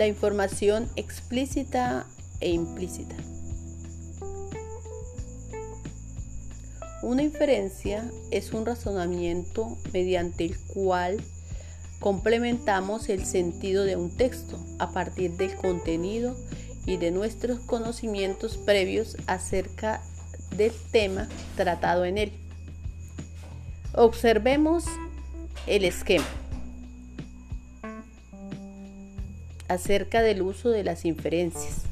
La información explícita e implícita. Una inferencia es un razonamiento mediante el cual complementamos el sentido de un texto a partir del contenido y de nuestros conocimientos previos acerca del tema tratado en él. Observemos el esquema acerca del uso de las inferencias.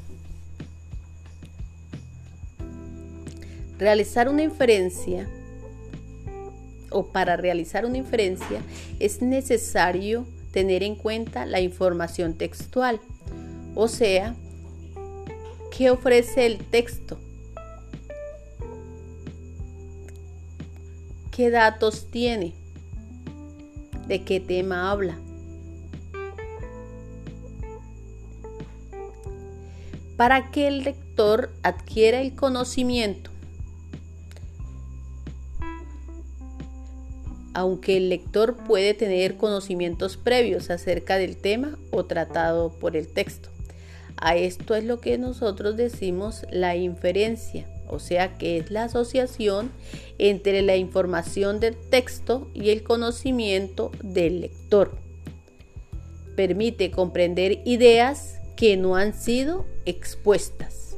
Realizar una inferencia o para realizar una inferencia es necesario tener en cuenta la información textual, o sea, qué ofrece el texto, qué datos tiene, de qué tema habla. Para que el lector adquiera el conocimiento aunque el lector puede tener conocimientos previos acerca del tema o tratado por el texto. A esto es lo que nosotros decimos la inferencia, o sea que es la asociación entre la información del texto y el conocimiento del lector. Permite comprender ideas que no han sido expuestas.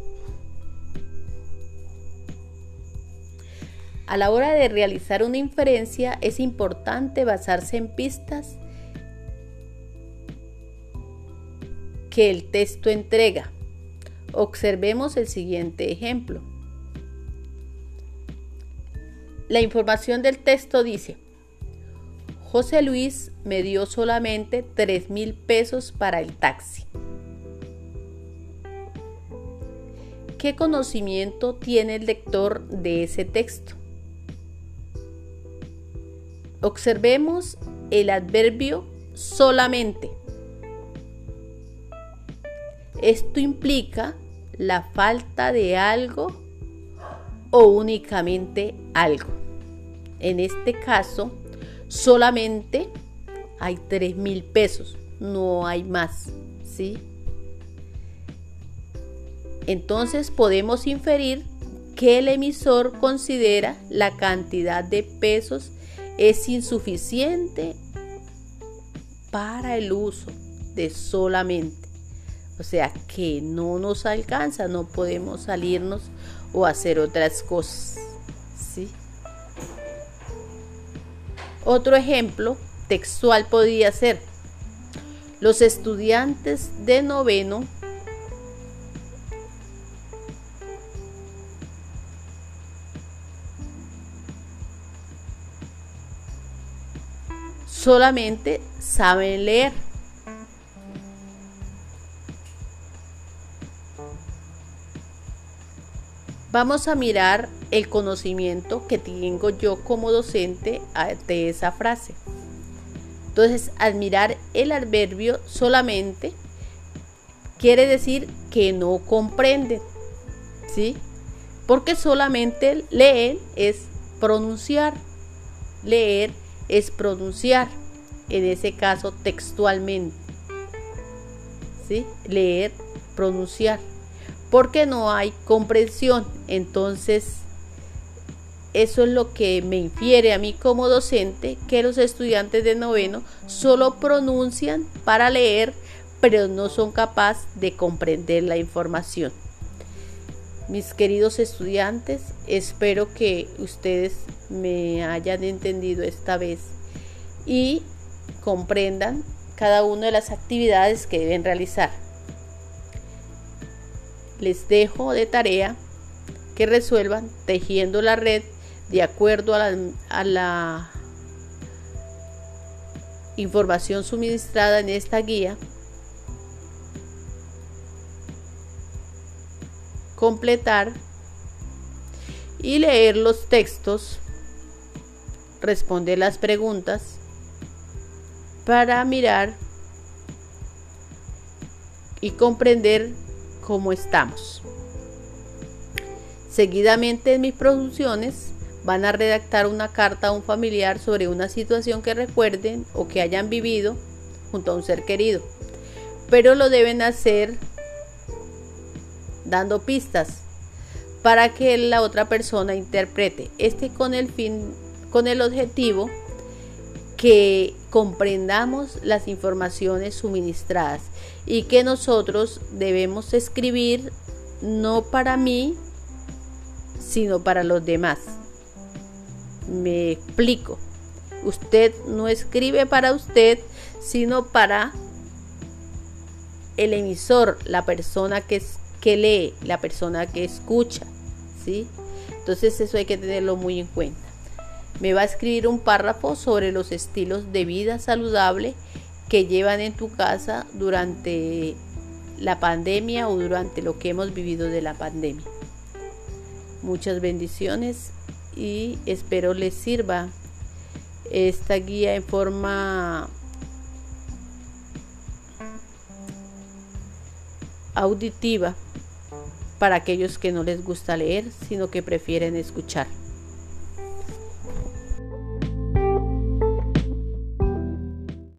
A la hora de realizar una inferencia es importante basarse en pistas que el texto entrega. Observemos el siguiente ejemplo. La información del texto dice, José Luis me dio solamente 3 mil pesos para el taxi. ¿Qué conocimiento tiene el lector de ese texto? Observemos el adverbio solamente. Esto implica la falta de algo o únicamente algo. En este caso, solamente hay 3 mil pesos, no hay más, ¿sí? Entonces podemos inferir que el emisor considera la cantidad de pesos es insuficiente para el uso de solamente. O sea que no nos alcanza, no podemos salirnos o hacer otras cosas. ¿sí? Otro ejemplo textual podría ser, los estudiantes de noveno solamente saben leer. Vamos a mirar el conocimiento que tengo yo como docente de esa frase. Entonces, admirar el adverbio solamente quiere decir que no comprenden, ¿sí? Porque solamente leer es pronunciar. Leer es pronunciar, en ese caso textualmente. ¿Sí? Leer, pronunciar. Porque no hay comprensión. Entonces, eso es lo que me infiere a mí como docente, que los estudiantes de noveno solo pronuncian para leer, pero no son capaces de comprender la información. Mis queridos estudiantes, espero que ustedes me hayan entendido esta vez y comprendan cada una de las actividades que deben realizar. Les dejo de tarea que resuelvan tejiendo la red de acuerdo a la, a la información suministrada en esta guía completar y leer los textos, responder las preguntas para mirar y comprender cómo estamos. Seguidamente en mis producciones van a redactar una carta a un familiar sobre una situación que recuerden o que hayan vivido junto a un ser querido. pero lo deben hacer dando pistas para que la otra persona interprete. Este con el fin, con el objetivo que comprendamos las informaciones suministradas y que nosotros debemos escribir no para mí, sino para los demás. Me explico. Usted no escribe para usted, sino para el emisor, la persona que, que lee, la persona que escucha. ¿sí? Entonces eso hay que tenerlo muy en cuenta. Me va a escribir un párrafo sobre los estilos de vida saludable que llevan en tu casa durante la pandemia o durante lo que hemos vivido de la pandemia. Muchas bendiciones y espero les sirva esta guía en forma auditiva para aquellos que no les gusta leer, sino que prefieren escuchar.